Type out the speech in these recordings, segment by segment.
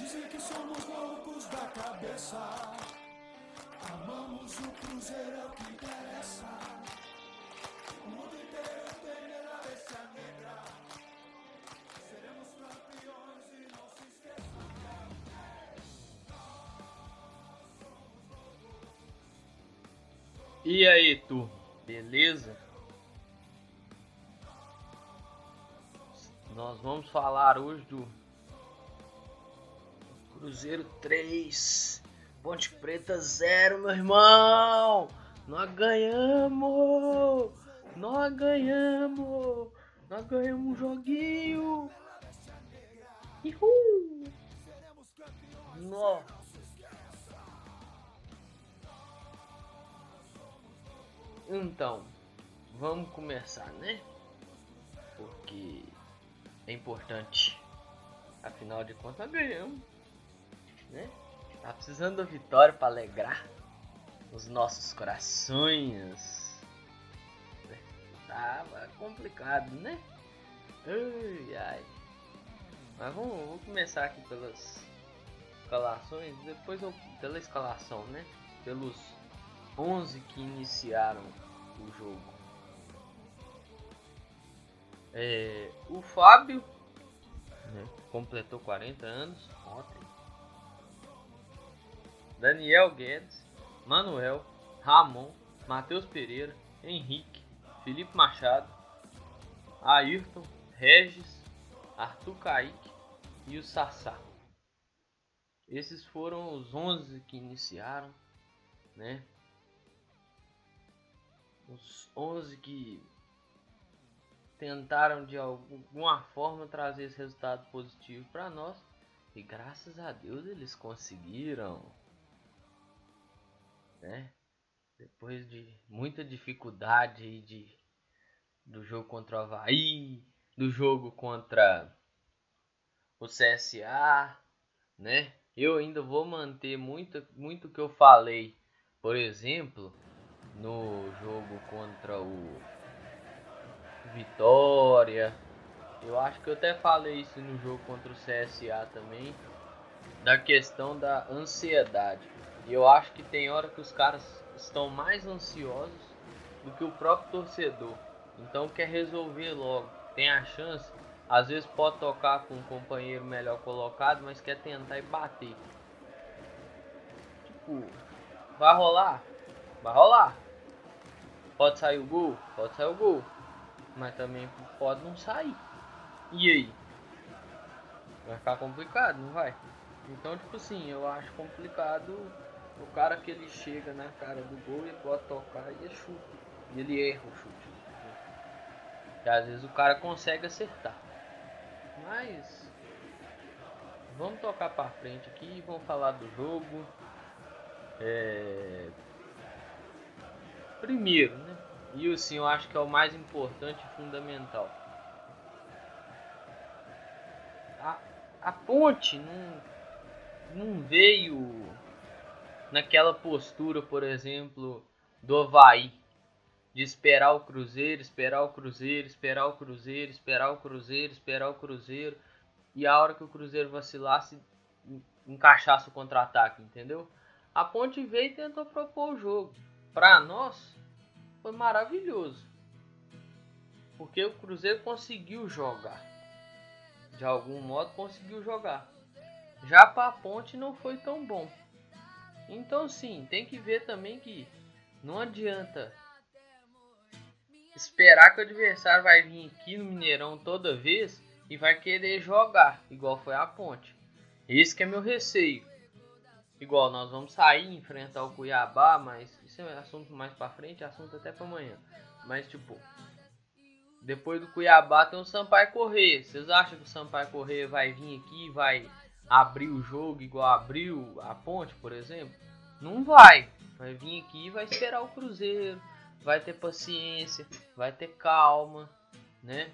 Dizem que somos loucos da cabeça. Amamos o Cruzeiro, é o que interessa. O mundo inteiro tem da bestia negra. Seremos campeões e não se esqueçam. E aí, tu? Beleza? Nós vamos falar hoje do Cruzeiro 3, Ponte Preta 0, meu irmão! Nós ganhamos! Nós ganhamos! Nós ganhamos um joguinho! Uhul! Então, vamos começar, né? Porque é importante. Afinal de contas, ganhamos, né? Tá precisando da vitória para alegrar os nossos corações. Tava complicado, né? Ai, ai. Mas vamos, vamos começar aqui pelas escalações, depois eu, pela escalação, né? Pelos 11 que iniciaram o jogo. É, o Fábio né, completou 40 anos ontem. Daniel Guedes, Manuel, Ramon, Matheus Pereira, Henrique, Felipe Machado, Ayrton, Regis, Arthur Kaique e o Sassá. Esses foram os 11 que iniciaram, né? Os 11 que tentaram de alguma forma trazer esse resultado positivo para nós e graças a Deus eles conseguiram, né? Depois de muita dificuldade de do jogo contra o Havaí, do jogo contra o CSA, né? Eu ainda vou manter muito muito que eu falei, por exemplo, no jogo contra o Vitória. Eu acho que eu até falei isso no jogo contra o CSA também, da questão da ansiedade. E eu acho que tem hora que os caras estão mais ansiosos do que o próprio torcedor. Então quer resolver logo. Tem a chance, às vezes pode tocar com um companheiro melhor colocado, mas quer tentar e bater. Tipo, vai rolar? Vai rolar. Pode sair o gol? Pode sair o gol. Mas também pode não sair. E aí? Vai ficar complicado, não vai? Então, tipo assim, eu acho complicado o cara que ele chega na cara do gol e pode tocar e é chuta. E ele erra o chute. E às vezes o cara consegue acertar. Mas vamos tocar para frente aqui, vamos falar do jogo. É... Primeiro, né? E assim, eu acho que é o mais importante e fundamental. A, a ponte não, não veio naquela postura, por exemplo, do Havaí. De esperar o Cruzeiro, esperar o Cruzeiro, esperar o Cruzeiro, esperar o Cruzeiro, esperar o Cruzeiro. E a hora que o Cruzeiro vacilasse, encaixasse o contra-ataque, entendeu? A ponte veio e tentou propor o jogo. Pra nós, foi maravilhoso. Porque o Cruzeiro conseguiu jogar. De algum modo conseguiu jogar. Já para a Ponte não foi tão bom. Então sim, tem que ver também que não adianta esperar que o adversário vai vir aqui no Mineirão toda vez e vai querer jogar, igual foi a Ponte. Esse que é meu receio. Igual nós vamos sair enfrentar o Cuiabá, mas isso é assunto mais para frente, assunto até para amanhã. Mas tipo, depois do Cuiabá tem o Sampaio Correr. Vocês acham que o Sampaio Correr vai vir aqui vai abrir o jogo igual abriu a Ponte, por exemplo? Não vai. Vai vir aqui e vai esperar o Cruzeiro, vai ter paciência, vai ter calma, né?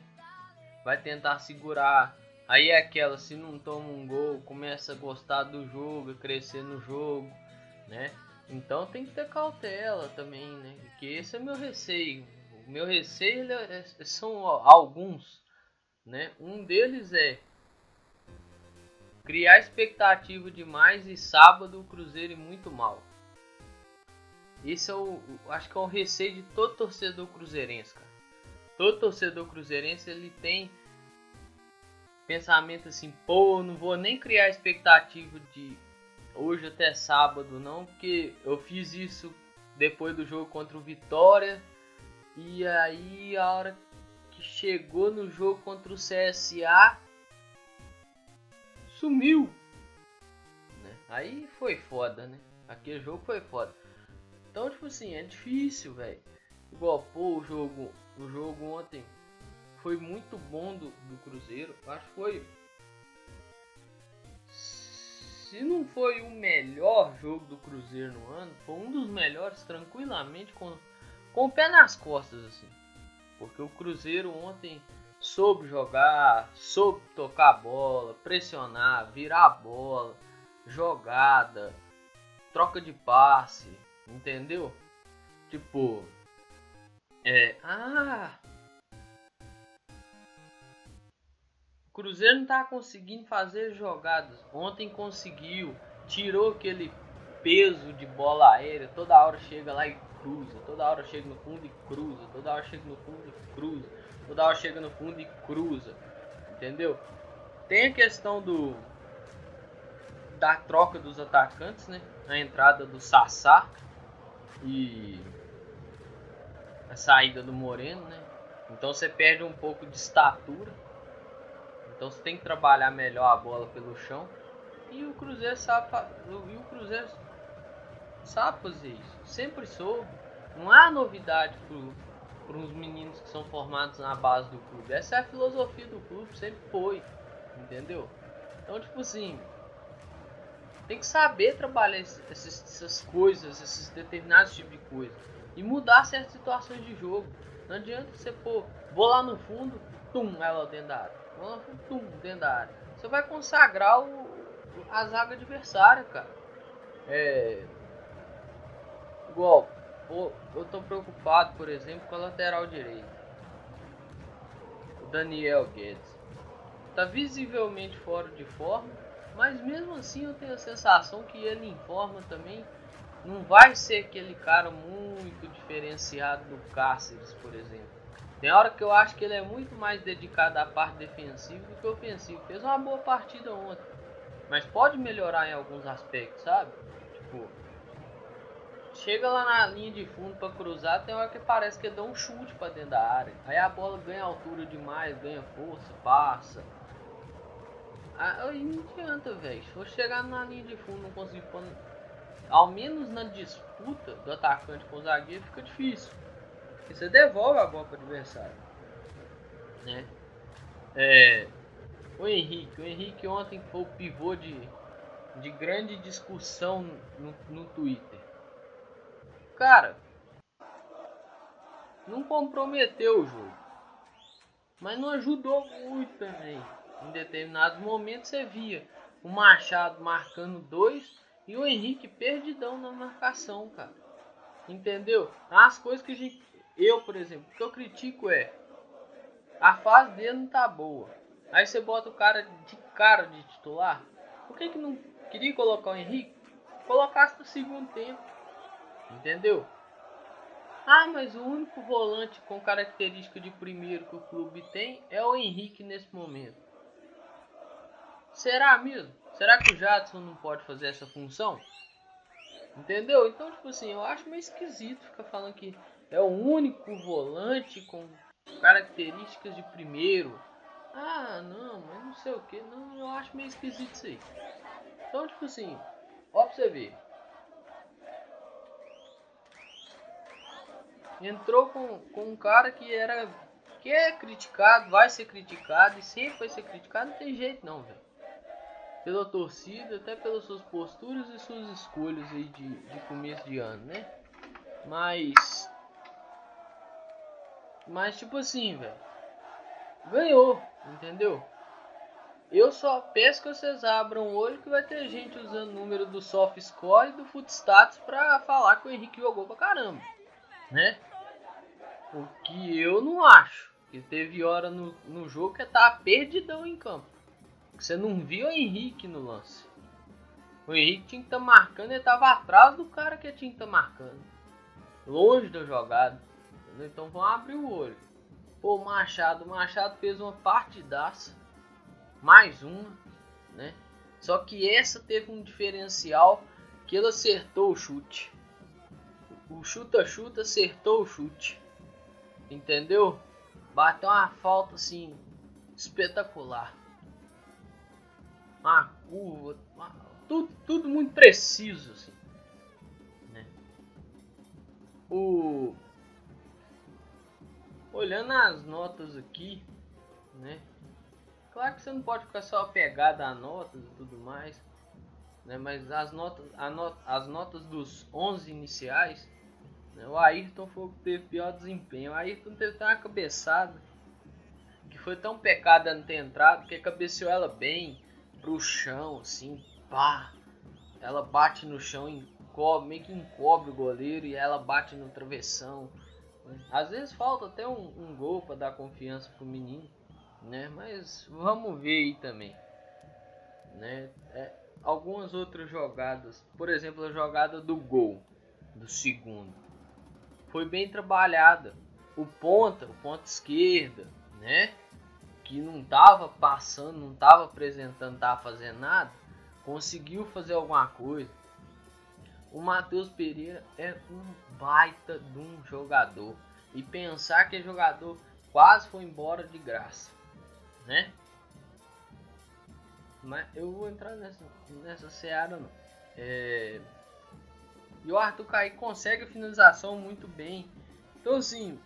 Vai tentar segurar Aí é aquela, se não toma um gol, começa a gostar do jogo, crescer no jogo, né? Então tem que ter cautela também, né? Porque esse é meu receio. O meu receio é, é, são alguns, né? Um deles é criar expectativa demais e sábado o Cruzeiro ir muito mal. Esse é o, acho que é o receio de todo torcedor cruzeirense, cara. Todo torcedor cruzeirense ele tem pensamento assim, pô, não vou nem criar expectativa de hoje até sábado não, porque eu fiz isso depois do jogo contra o Vitória e aí a hora que chegou no jogo contra o CSA sumiu. Né? Aí foi foda, né? Aquele jogo foi foda. Então, tipo assim, é difícil, velho. Igual, pô, o jogo, o jogo ontem foi muito bom do, do Cruzeiro. Acho que foi. Se não foi o melhor jogo do Cruzeiro no ano, foi um dos melhores, tranquilamente, com, com o pé nas costas, assim. Porque o Cruzeiro ontem soube jogar, soube tocar a bola, pressionar, virar a bola, jogada, troca de passe, Entendeu? Tipo. É. Ah! O Cruzeiro não tá conseguindo fazer jogadas. Ontem conseguiu. Tirou aquele peso de bola aérea. Toda hora chega lá e cruza. Toda hora chega no fundo e cruza. Toda hora chega no fundo e cruza. Toda hora chega no fundo e cruza. Entendeu? Tem a questão do. Da troca dos atacantes, né? A entrada do Sassá e a saída do Moreno, né? Então você perde um pouco de estatura. Então você tem que trabalhar melhor a bola pelo chão. E o Cruzeiro sabe, e o Cruzeiro sabe fazer isso. Sempre soube. Não há novidade para os meninos que são formados na base do clube. Essa é a filosofia do clube, sempre foi. Entendeu? Então, tipo assim, tem que saber trabalhar essas, essas coisas, esses determinados tipos de coisa. E mudar certas situações de jogo. Não adianta você pôr, vou lá no fundo, tum, ela dentro da área. Vou lá no fundo, tum, dentro da área. Você vai consagrar o, a zaga adversária, cara. É. Igual, eu tô preocupado, por exemplo, com a lateral direita. O Daniel Guedes. Tá visivelmente fora de forma mas mesmo assim eu tenho a sensação que ele informa também. Não vai ser aquele cara muito diferenciado do Cáceres, por exemplo. Tem hora que eu acho que ele é muito mais dedicado à parte defensiva do que ofensiva. Fez uma boa partida ontem. Mas pode melhorar em alguns aspectos, sabe? Tipo, chega lá na linha de fundo para cruzar, tem hora que parece que dá um chute para dentro da área. Aí a bola ganha altura demais, ganha força, passa. Aí não adianta, velho. Se for chegar na linha de fundo não conseguir pôr. Ao menos na disputa do atacante com o zagueiro fica difícil. Porque você devolve a bola para o adversário. Né? É, o Henrique. O Henrique ontem foi o pivô de, de grande discussão no, no Twitter. Cara, não comprometeu o jogo. Mas não ajudou muito também em determinados momentos você via o Machado marcando dois e o Henrique perdidão na marcação, cara. Entendeu? As coisas que gente, eu, por exemplo, que eu critico é a fase dele não tá boa. Aí você bota o cara de cara de titular. Por que, que não queria colocar o Henrique? Colocasse no segundo tempo. Entendeu? Ah, mas o único volante com característica de primeiro que o clube tem é o Henrique nesse momento. Será mesmo? Será que o Jadson não pode fazer essa função? Entendeu? Então, tipo assim, eu acho meio esquisito ficar falando que é o único volante com características de primeiro. Ah, não, mas não sei o que. Não, eu acho meio esquisito isso aí. Então, tipo assim, ó pra você ver. Entrou com, com um cara que era. que é criticado, vai ser criticado e sempre vai ser criticado, não tem jeito não, velho pela torcida, até pelas suas posturas e suas escolhas aí de, de começo de ano, né? Mas. Mas, tipo assim, velho. Ganhou, entendeu? Eu só peço que vocês abram o olho que vai ter gente usando o número do soft score e do footstats pra falar que o Henrique jogou pra caramba, né? O que eu não acho. Que teve hora no, no jogo que tá perdidão em campo. Você não viu o Henrique no lance. O Henrique tinha que estar tá marcando, ele estava atrás do cara que tinha que estar tá marcando. Longe da jogada. Então vamos abrir o olho. Pô, Machado, Machado fez uma partidaça. Mais uma, né? Só que essa teve um diferencial que ele acertou o chute. O chuta-chuta acertou o chute. Entendeu? Bateu uma falta assim espetacular. Uma curva, uma, tudo, tudo muito preciso assim. Né? O olhando as notas aqui, né? Claro que você não pode ficar só apegado a notas e tudo mais, né? Mas as notas, not, as notas dos 11 iniciais? O Ayrton foi o que teve pior desempenho. O Ayrton teve uma cabeçada que foi tão pecada não ter entrado que cabeceou ela bem pro chão, assim, pá. Ela bate no chão, encobre, meio que encobre o goleiro e ela bate no travessão. Às vezes falta até um, um gol para dar confiança pro menino, né? Mas vamos ver aí também, né? É, algumas outras jogadas, por exemplo, a jogada do gol do segundo, foi bem trabalhada. O ponta, o ponta esquerda, né? Que não tava passando, não tava apresentando, tava fazendo nada, conseguiu fazer alguma coisa o Matheus Pereira é um baita de um jogador. E pensar que o jogador quase foi embora de graça, né? Mas eu vou entrar nessa, nessa seara não. É... E o Arthur Kaique consegue a finalização muito bem. Então assim,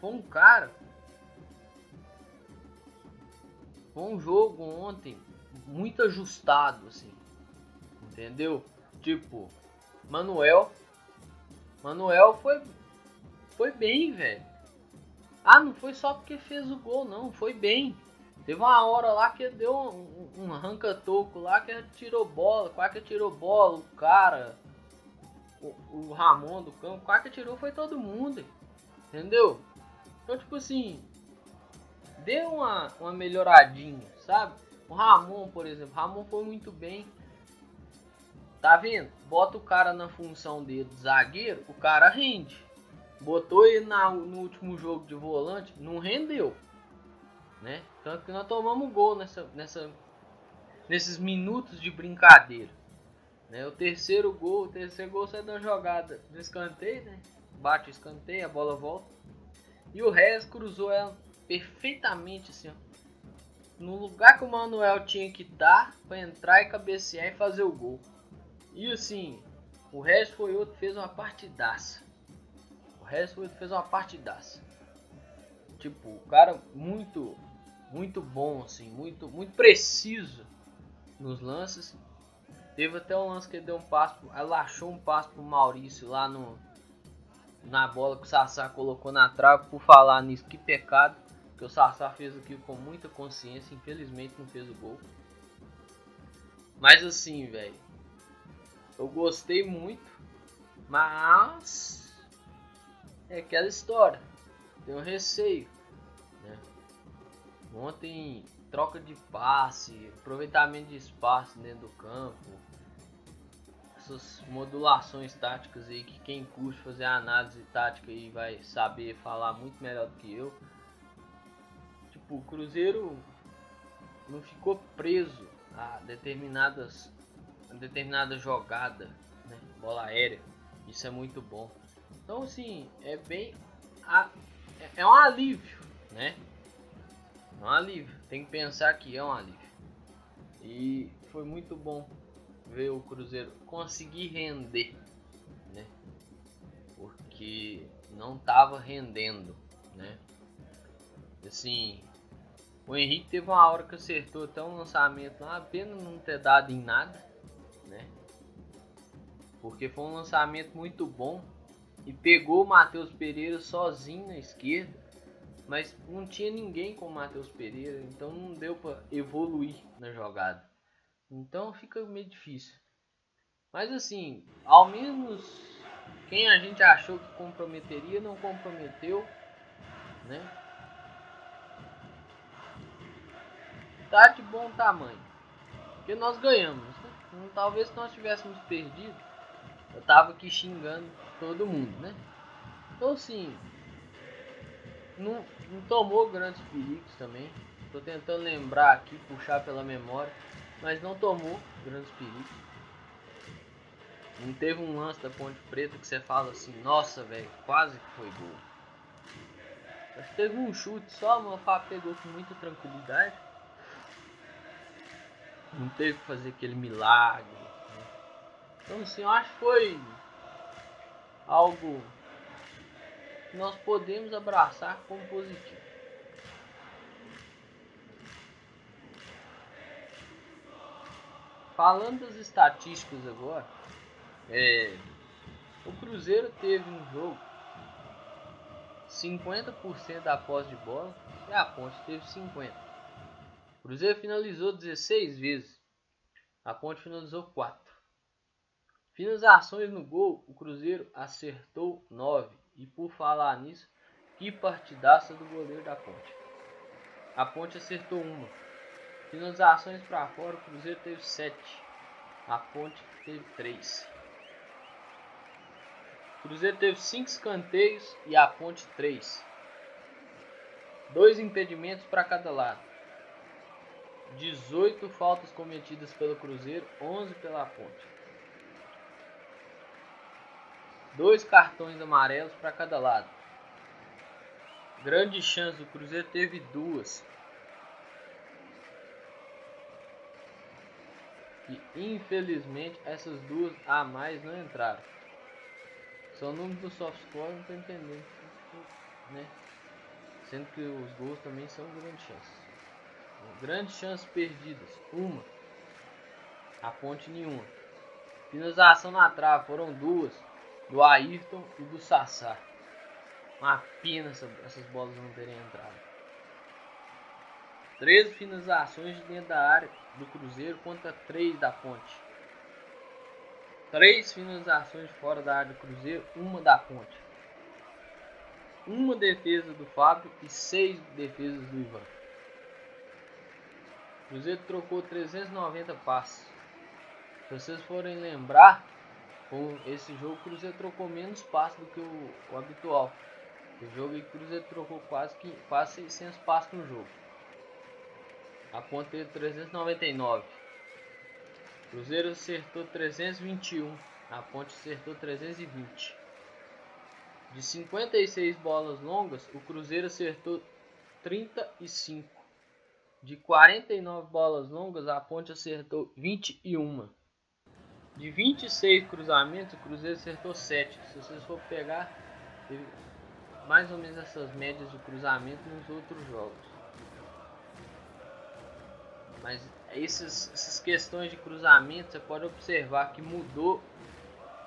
foi um cara. Foi um jogo ontem muito ajustado, assim. Entendeu? Tipo, Manuel. Manuel foi foi bem, velho. Ah, não foi só porque fez o gol, não. Foi bem. Teve uma hora lá que deu um, um arranca-toco lá que tirou bola. Quase que tirou bola. O cara, o, o Ramon do campo, quase que tirou foi todo mundo. Entendeu? Então, tipo assim, deu uma, uma melhoradinha, sabe? O Ramon, por exemplo, Ramon foi muito bem. Tá vendo? Bota o cara na função dele de zagueiro, o cara rende. Botou ele na, no último jogo de volante, não rendeu. Né? Tanto que nós tomamos gol nessa, nessa, nesses minutos de brincadeira. Né? O terceiro gol, o terceiro gol sai da jogada do escanteio, né? Bate o escanteio, a bola volta. E o Rez cruzou ela perfeitamente assim, ó, no lugar que o Manuel tinha que estar para entrar e cabecear e fazer o gol. E assim, o resto foi outro fez uma partidaça. O resto foi outro fez uma partidaça. Tipo, o cara muito, muito bom, assim, muito, muito preciso nos lances. Teve até um lance que ele deu um passo, ela achou um passo pro Maurício lá no na bola que o Sassá colocou na trave. Por falar nisso, que pecado que o Sassá fez aquilo com muita consciência. Infelizmente não fez o gol. Mas assim, velho, eu gostei muito, mas é aquela história. Tenho receio. Ontem troca de passe, aproveitamento de espaço dentro do campo, essas modulações táticas aí que quem curte fazer análise tática aí vai saber falar muito melhor do que eu. Tipo, o Cruzeiro não ficou preso a determinadas determinada jogada, né? bola aérea. Isso é muito bom. Então, assim, é bem. É, é um alívio, né? Um alívio. Tem que pensar que é um alívio. E foi muito bom ver o Cruzeiro conseguir render, né? Porque não estava rendendo, né? Assim, o Henrique teve uma hora que acertou até um lançamento lá, apenas não ter dado em nada né? Porque foi um lançamento muito bom e pegou o Matheus Pereira sozinho na esquerda, mas não tinha ninguém com o Matheus Pereira, então não deu para evoluir na jogada. Então fica meio difícil. Mas assim, ao menos quem a gente achou que comprometeria não comprometeu, né? tá de bom tamanho. Porque nós ganhamos. Né? Então, talvez se nós tivéssemos perdido, eu tava aqui xingando todo mundo, né? Então assim, não, não tomou grandes perigos também. Tô tentando lembrar aqui, puxar pela memória, mas não tomou grandes perigos. Não teve um lance da Ponte Preta que você fala assim, nossa velho, quase que foi gol. Mas teve um chute só, o Mofá pegou com muita tranquilidade. Não teve que fazer aquele milagre. Né? Então assim, eu acho que foi algo nós podemos abraçar como positivo. Falando das estatísticas agora, é, o Cruzeiro teve no jogo 50% da posse de bola e a Ponte teve 50%. O Cruzeiro finalizou 16 vezes, a Ponte finalizou 4. Finalizações no gol, o Cruzeiro acertou 9. E por falar nisso, que partidaça do goleiro da Ponte. A Ponte acertou uma. Finalizações para fora, o Cruzeiro teve 7. A Ponte teve 3. Cruzeiro teve 5 escanteios e a Ponte 3. Dois impedimentos para cada lado. 18 faltas cometidas pelo Cruzeiro, 11 pela Ponte. Dois cartões amarelos para cada lado. Grande chance, o Cruzeiro teve duas. E infelizmente essas duas a mais não entraram. São números do soft score, não estou entendendo. Né? Sendo que os gols também são grandes chances. Grandes chances perdidas. Uma. A ponte nenhuma. Finalização na trave foram duas. Do Ayrton e do Sassá. Uma pena essa, essas bolas não terem entrado. 13 finalizações de dentro da área do Cruzeiro contra 3 da ponte. Três finalizações fora da área do Cruzeiro, uma da ponte. Uma defesa do Fábio e seis defesas do Ivan. O Cruzeiro trocou 390 passes. Se vocês forem lembrar, com esse jogo o Cruzeiro trocou menos passes do que o, o habitual. O jogo o Cruzeiro trocou quase, que, quase 600 passes no jogo. A ponta teve 399. Cruzeiro acertou 321. A Ponte acertou 320. De 56 bolas longas, o Cruzeiro acertou 35. De 49 bolas longas, a Ponte acertou 21. De 26 cruzamentos, o Cruzeiro acertou 7. Se vocês for pegar, mais ou menos essas médias de cruzamento nos outros jogos. Mas esses, essas questões de cruzamento você pode observar que mudou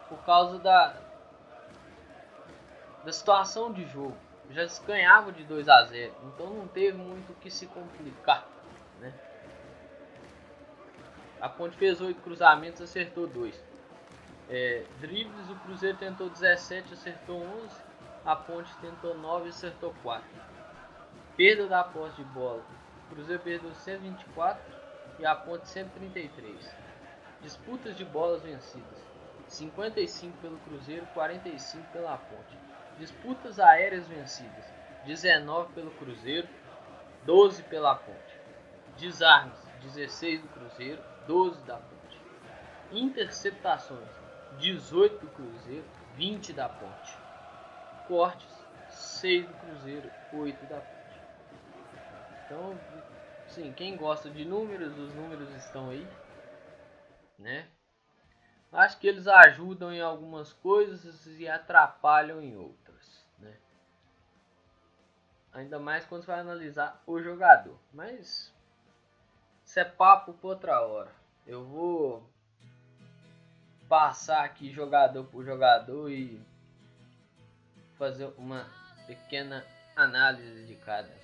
por causa da, da situação de jogo. Já se ganhava de 2 a 0, então não teve muito o que se complicar. Né? A Ponte fez 8 cruzamentos, acertou 2. É, dribles, o Cruzeiro tentou 17, acertou 11. A Ponte tentou 9, acertou 4. Perda da posse de bola. O Cruzeiro perdeu 124 e a Ponte 133. Disputas de bolas vencidas. 55 pelo Cruzeiro, 45 pela Ponte. Disputas aéreas vencidas. 19 pelo Cruzeiro, 12 pela Ponte. Desarmes, 16 do Cruzeiro, 12 da Ponte. Interceptações, 18 do Cruzeiro, 20 da Ponte. Cortes, 6 do Cruzeiro, 8 da Ponte. Então, sim, quem gosta de números, os números estão aí, né? Acho que eles ajudam em algumas coisas e atrapalham em outras, né? Ainda mais quando você vai analisar o jogador. Mas isso é papo por outra hora. Eu vou passar aqui jogador por jogador e fazer uma pequena análise de cada.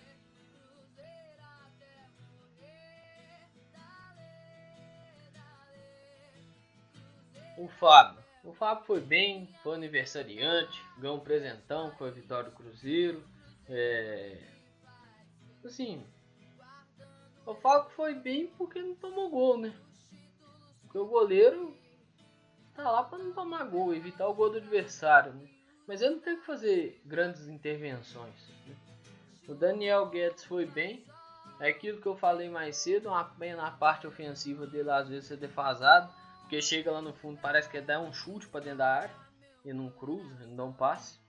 O Fábio. O Fábio foi bem, foi aniversariante, ganhou um presentão, foi a vitória do Cruzeiro. É... Assim, Eu falo que foi bem porque não tomou gol, né? Porque o goleiro tá lá para não tomar gol, evitar o gol do adversário, né? Mas ele não teve que fazer grandes intervenções. Né? O Daniel Guedes foi bem. É aquilo que eu falei mais cedo, uma pena na parte ofensiva dele às vezes ser defasado. Porque chega lá no fundo, parece que é dar um chute para dentro da área. E não cruza, não dá um passe.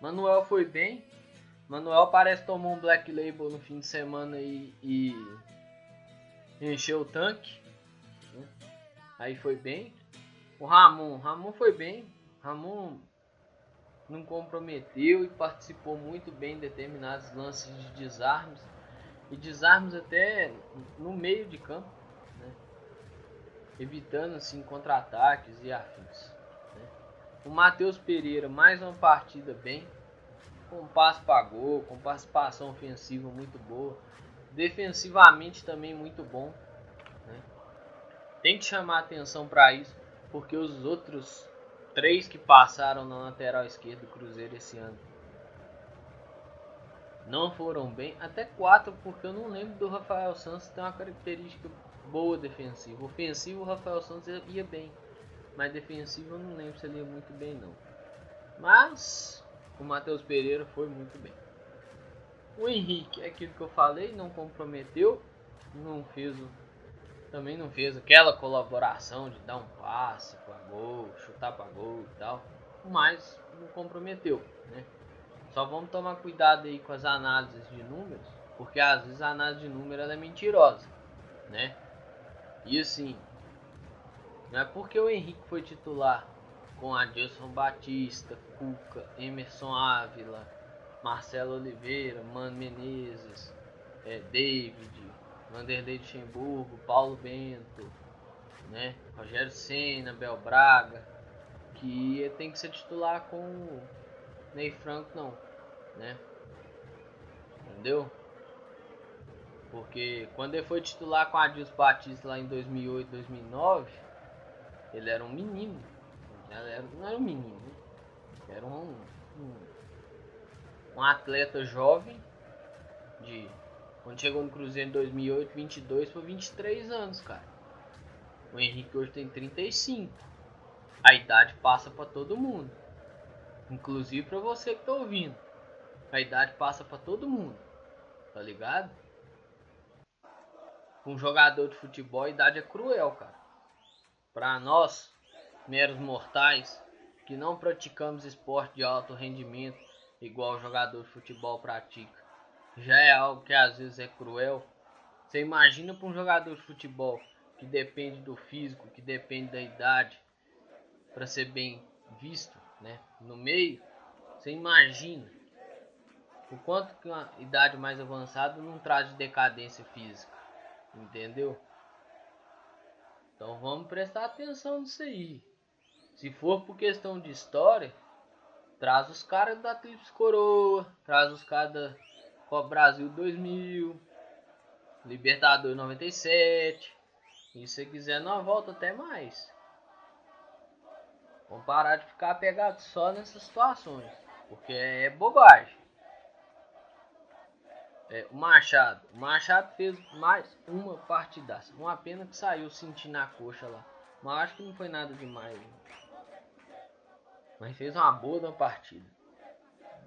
Manuel foi bem. Manuel parece que tomou um Black Label no fim de semana e, e encheu o tanque. Né? Aí foi bem. O Ramon, Ramon foi bem. Ramon não comprometeu e participou muito bem em determinados lances de desarmes e desarmes até no meio de campo, né? evitando assim contra-ataques e afins. Né? O Matheus Pereira mais uma partida bem, com passe para gol, com participação ofensiva muito boa, defensivamente também muito bom. Né? Tem que chamar atenção para isso, porque os outros três que passaram na lateral esquerda do Cruzeiro esse ano não foram bem, até quatro, porque eu não lembro do Rafael Santos ter uma característica boa defensiva. Ofensivo, o Rafael Santos ia bem, mas defensivo eu não lembro se ele ia muito bem não. Mas o Matheus Pereira foi muito bem. O Henrique, é aquilo que eu falei, não comprometeu, não fez o, também não fez aquela colaboração de dar um passe para gol, chutar para gol e tal, mas não comprometeu, né? Só vamos tomar cuidado aí com as análises de números, porque às vezes a análise de números é mentirosa, né? E assim, não é porque o Henrique foi titular com Adilson Batista, Cuca, Emerson Ávila, Marcelo Oliveira, Mano Menezes, é, David, Vanderlei Luxemburgo, Paulo Bento, né, Rogério Senna, Bel Braga, que tem que ser titular com o Ney Franco não, né? Entendeu? Porque quando ele foi titular com Adilson Batista lá em 2008, 2009, ele era um menino era, não era um menino, né? era um, um, um, atleta jovem de quando chegou no Cruzeiro em 2008, 22 foi 23 anos, cara. O Henrique hoje tem 35. A idade passa para todo mundo, inclusive para você que tá ouvindo. A idade passa para todo mundo, tá ligado? Um jogador de futebol, a idade é cruel, cara. Pra nós, meros mortais que não praticamos esporte de alto rendimento igual o jogador de futebol pratica. Já é algo que às vezes é cruel. Você imagina para um jogador de futebol que depende do físico, que depende da idade para ser bem visto, né, no meio. Você imagina o quanto que uma idade mais avançada não traz de decadência física, entendeu? Então vamos prestar atenção nisso aí. Se for por questão de história, traz os caras da Trips Coroa, traz os caras da Copa Brasil 2000, Libertadores 97. E se quiser, nós volta até mais. Vamos parar de ficar apegado só nessas situações, porque é bobagem. É, o Machado. O Machado fez mais uma partidaça. Uma pena que saiu sentindo a coxa lá. Mas acho que não foi nada demais. Né? Mas fez uma boa da partida.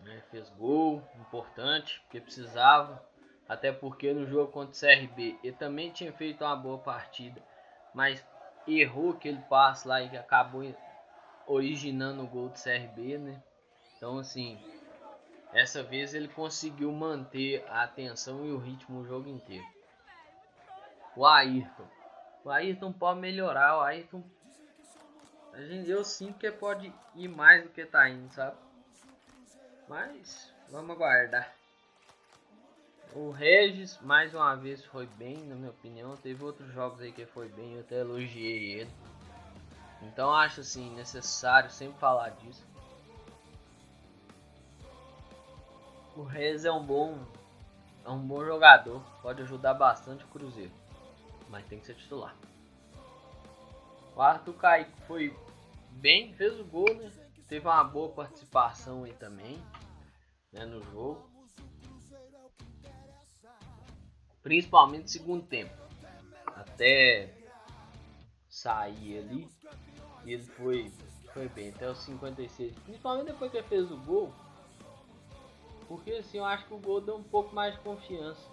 Né? Fez gol, importante, porque precisava. Até porque no jogo contra o CRB ele também tinha feito uma boa partida, mas errou aquele passe lá e acabou originando o gol do CRB, né? Então assim, essa vez ele conseguiu manter a atenção e o ritmo o jogo inteiro. O Ayrton. O Ayrton pode melhorar, o Ayrton gente, eu sinto que pode ir mais do que tá indo, sabe? Mas vamos aguardar. O Regis, mais uma vez, foi bem, na minha opinião. Teve outros jogos aí que foi bem, eu até elogiei ele. Então acho assim, necessário sempre falar disso. O Regis é um bom. É um bom jogador. Pode ajudar bastante o Cruzeiro. Mas tem que ser titular. O Arthur Kaique foi bem, fez o gol, né? Teve uma boa participação aí também, né, no jogo. Principalmente no segundo tempo. Até sair ali, ele foi, foi bem, até os 56. Principalmente depois que ele fez o gol. Porque assim, eu acho que o gol deu um pouco mais de confiança.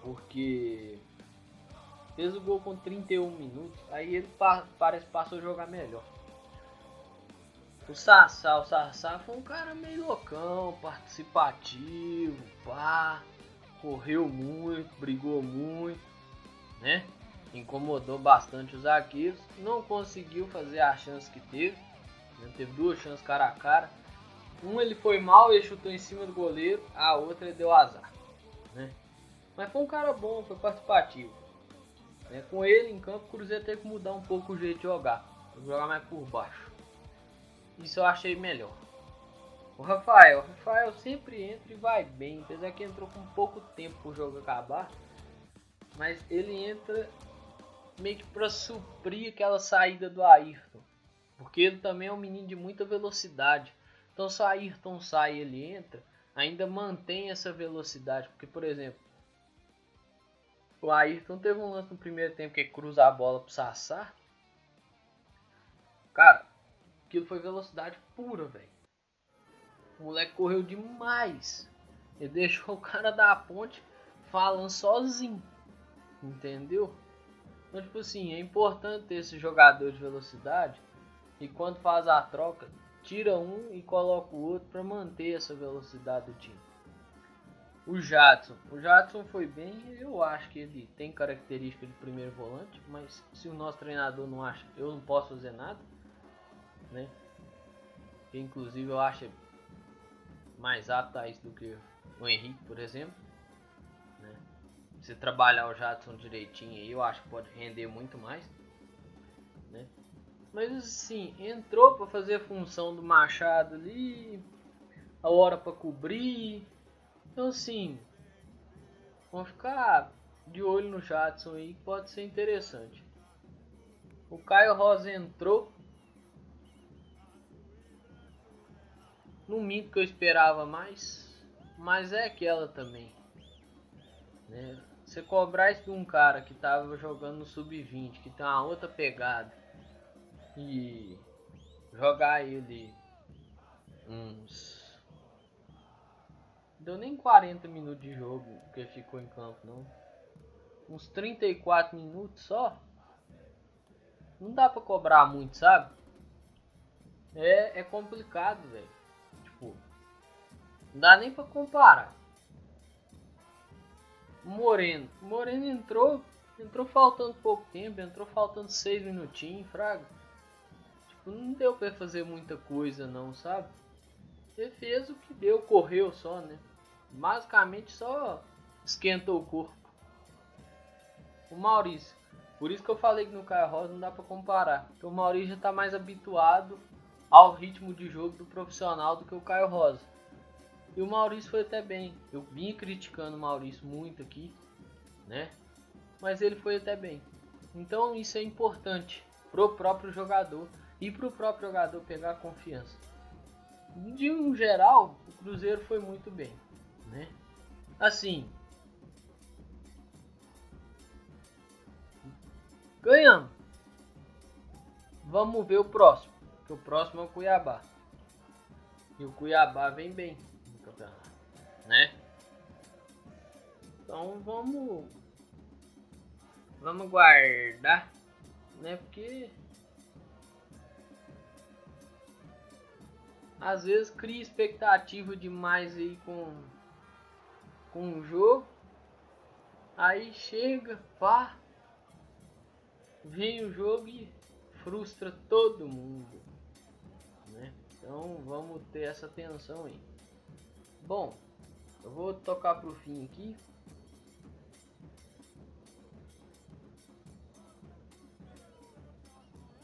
Porque fez o gol com 31 minutos, aí ele pa parece que passou a jogar melhor. O Sassá, o Sassá foi um cara meio loucão, participativo, pá, correu muito, brigou muito, né? Incomodou bastante os zagueiros, não conseguiu fazer a chance que teve, né? teve duas chances cara a cara. Um ele foi mal, ele chutou em cima do goleiro, a outra deu azar, né? Mas foi um cara bom, foi participativo. Né? Com ele em campo, o Cruzeiro teve que mudar um pouco o jeito de jogar, jogar mais por baixo. Isso eu achei melhor. O Rafael, o Rafael sempre entra e vai bem, apesar que entrou com pouco tempo pro jogo acabar, mas ele entra meio que para suprir aquela saída do Ayrton, porque ele também é um menino de muita velocidade. Então se o Ayrton sai ele entra, ainda mantém essa velocidade, porque por exemplo, o Ayrton teve um lance no primeiro tempo que cruza a bola pro Sassá. Cara, Aquilo foi velocidade pura, velho. O moleque correu demais. Ele deixou o cara da ponte falando sozinho. Entendeu? Então, tipo assim, é importante ter esse jogador de velocidade. E quando faz a troca, tira um e coloca o outro para manter essa velocidade do time. O Jadson. O Jadson foi bem, eu acho que ele tem característica de primeiro volante, mas se o nosso treinador não acha, eu não posso fazer nada né? Que inclusive eu acho mais apto a isso do que o Henrique, por exemplo. Né? Se trabalhar o Jadson direitinho eu acho que pode render muito mais. Né? Mas assim, entrou para fazer a função do Machado ali, a hora para cobrir. Então assim, vamos ficar de olho no Jadson aí, pode ser interessante. O Caio Rosa entrou Não minto que eu esperava mais, mas é aquela também. Né? Você cobrar isso de um cara que tava jogando no sub-20, que tem uma outra pegada, e jogar ele uns. Deu nem 40 minutos de jogo que ficou em campo, não. Uns 34 minutos só. Não dá pra cobrar muito, sabe? É, é complicado, velho. Não dá nem pra comparar. Moreno. Moreno entrou. Entrou faltando pouco tempo. Entrou faltando 6 minutinhos, fraga. Tipo, não deu pra fazer muita coisa não, sabe? Ele fez o que deu, correu só, né? Basicamente só esquentou o corpo. O Maurício. Por isso que eu falei que no Caio Rosa não dá pra comparar. Porque o Maurício já tá mais habituado ao ritmo de jogo do profissional do que o Caio Rosa. E o Maurício foi até bem. Eu vim criticando o Maurício muito aqui, né? Mas ele foi até bem. Então isso é importante pro próprio jogador e pro próprio jogador pegar confiança. De um geral, o Cruzeiro foi muito bem, né? Assim, ganhamos. Vamos ver o próximo, que o próximo é o Cuiabá. E o Cuiabá vem bem né? Então vamos vamos guardar, né? Porque às vezes cria expectativa demais aí com com o jogo. Aí chega, pá, vem o jogo e frustra todo mundo, né? Então vamos ter essa atenção aí. Bom, eu vou tocar pro fim aqui.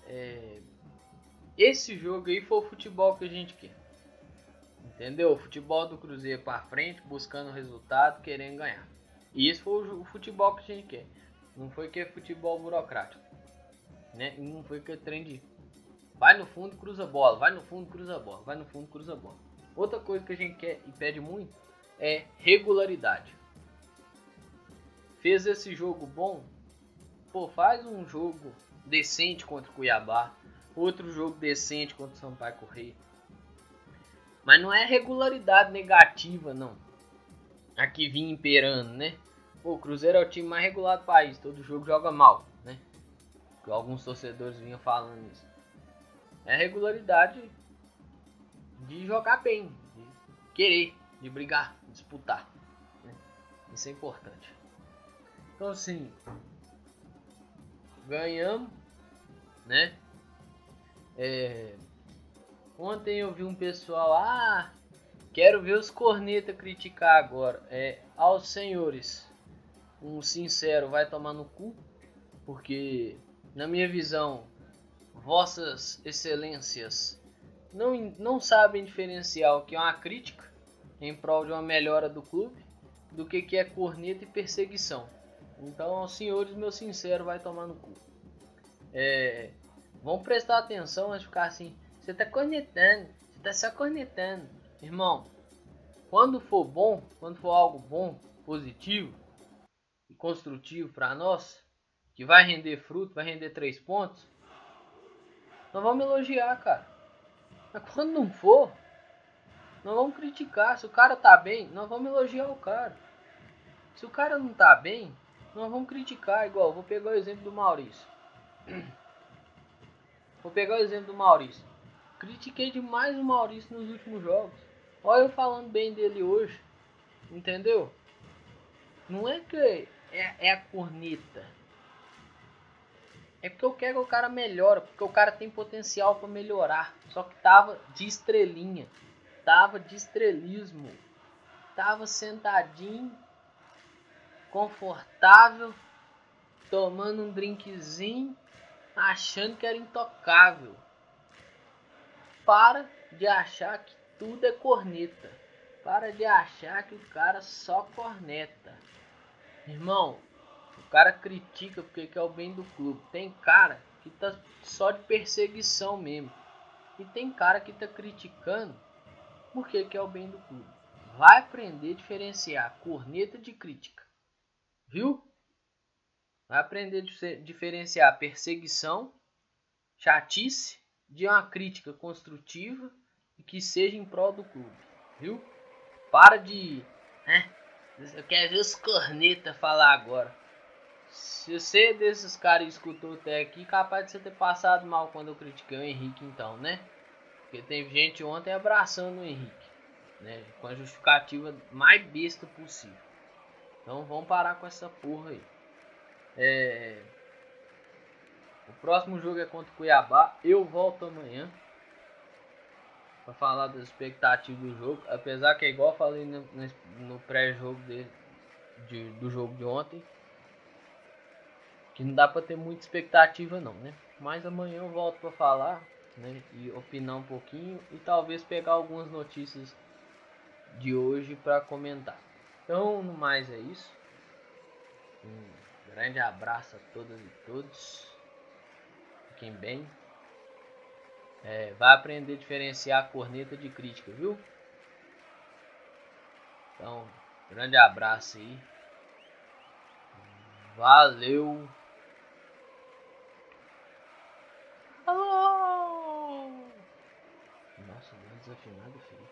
É... Esse jogo aí foi o futebol que a gente quer. Entendeu? O futebol do Cruzeiro para frente, buscando resultado, querendo ganhar. E esse foi o futebol que a gente quer. Não foi que é futebol burocrático. Né? E não foi que é trem de vai no fundo, cruza bola, vai no fundo, cruza bola, vai no fundo, cruza bola. Outra coisa que a gente quer e pede muito é regularidade. fez esse jogo bom, pô, faz um jogo decente contra o Cuiabá, outro jogo decente contra o Sampaio Correia. Mas não é regularidade negativa, não. Aqui vinha imperando, né? Pô, o Cruzeiro é o time mais regular do país, todo jogo joga mal, né? Alguns torcedores vinham falando isso. É regularidade de jogar bem, de querer, de brigar, de disputar. Né? Isso é importante. Então assim, ganhamos, né? É, ontem eu vi um pessoal, ah, quero ver os corneta criticar agora. É, aos senhores, um sincero vai tomar no cu, porque na minha visão, vossas excelências não, não sabem diferenciar o que é uma crítica em prol de uma melhora do clube do que, que é corneta e perseguição. Então, aos senhores, meu sincero, vai tomar no cu. É, vão prestar atenção antes de ficar assim. Você tá cornetando, você tá só cornetando. Irmão, quando for bom, quando for algo bom, positivo e construtivo para nós, que vai render fruto, vai render três pontos, nós vamos elogiar, cara. Mas quando não for, nós vamos criticar. Se o cara tá bem, nós vamos elogiar o cara. Se o cara não tá bem, nós vamos criticar. Igual, vou pegar o exemplo do Maurício. Vou pegar o exemplo do Maurício. Critiquei demais o Maurício nos últimos jogos. Olha eu falando bem dele hoje. Entendeu? Não é que é, é a corneta. É porque eu quero que o cara melhore, porque o cara tem potencial para melhorar. Só que tava de estrelinha, tava de estrelismo, tava sentadinho, confortável, tomando um drinkzinho, achando que era intocável. Para de achar que tudo é corneta. Para de achar que o cara só corneta. Irmão, cara critica porque quer o bem do clube. Tem cara que tá só de perseguição mesmo. E tem cara que tá criticando porque quer o bem do clube. Vai aprender a diferenciar corneta de crítica. Viu? Vai aprender a diferenciar perseguição, chatice, de uma crítica construtiva e que seja em prol do clube. Viu? Para de. Né? Eu quero ver os corneta falar agora. Se você desses caras escutou até aqui, capaz de você ter passado mal quando eu critiquei o Henrique, então, né? Porque teve gente ontem abraçando o Henrique, né? Com a justificativa mais besta possível. Então vamos parar com essa porra aí. É... O próximo jogo é contra o Cuiabá. Eu volto amanhã para falar das expectativas do jogo. Apesar que é igual falei no, no pré-jogo do jogo de ontem que não dá para ter muita expectativa não, né? Mas amanhã eu volto para falar, né? E opinar um pouquinho e talvez pegar algumas notícias de hoje para comentar. Então, no mais é isso. Um grande abraço a todas e todos. Bem. É, vai aprender a diferenciar a corneta de crítica, viu? Então, grande abraço aí. Valeu! Alô! Nossa, deu desafinado, filho.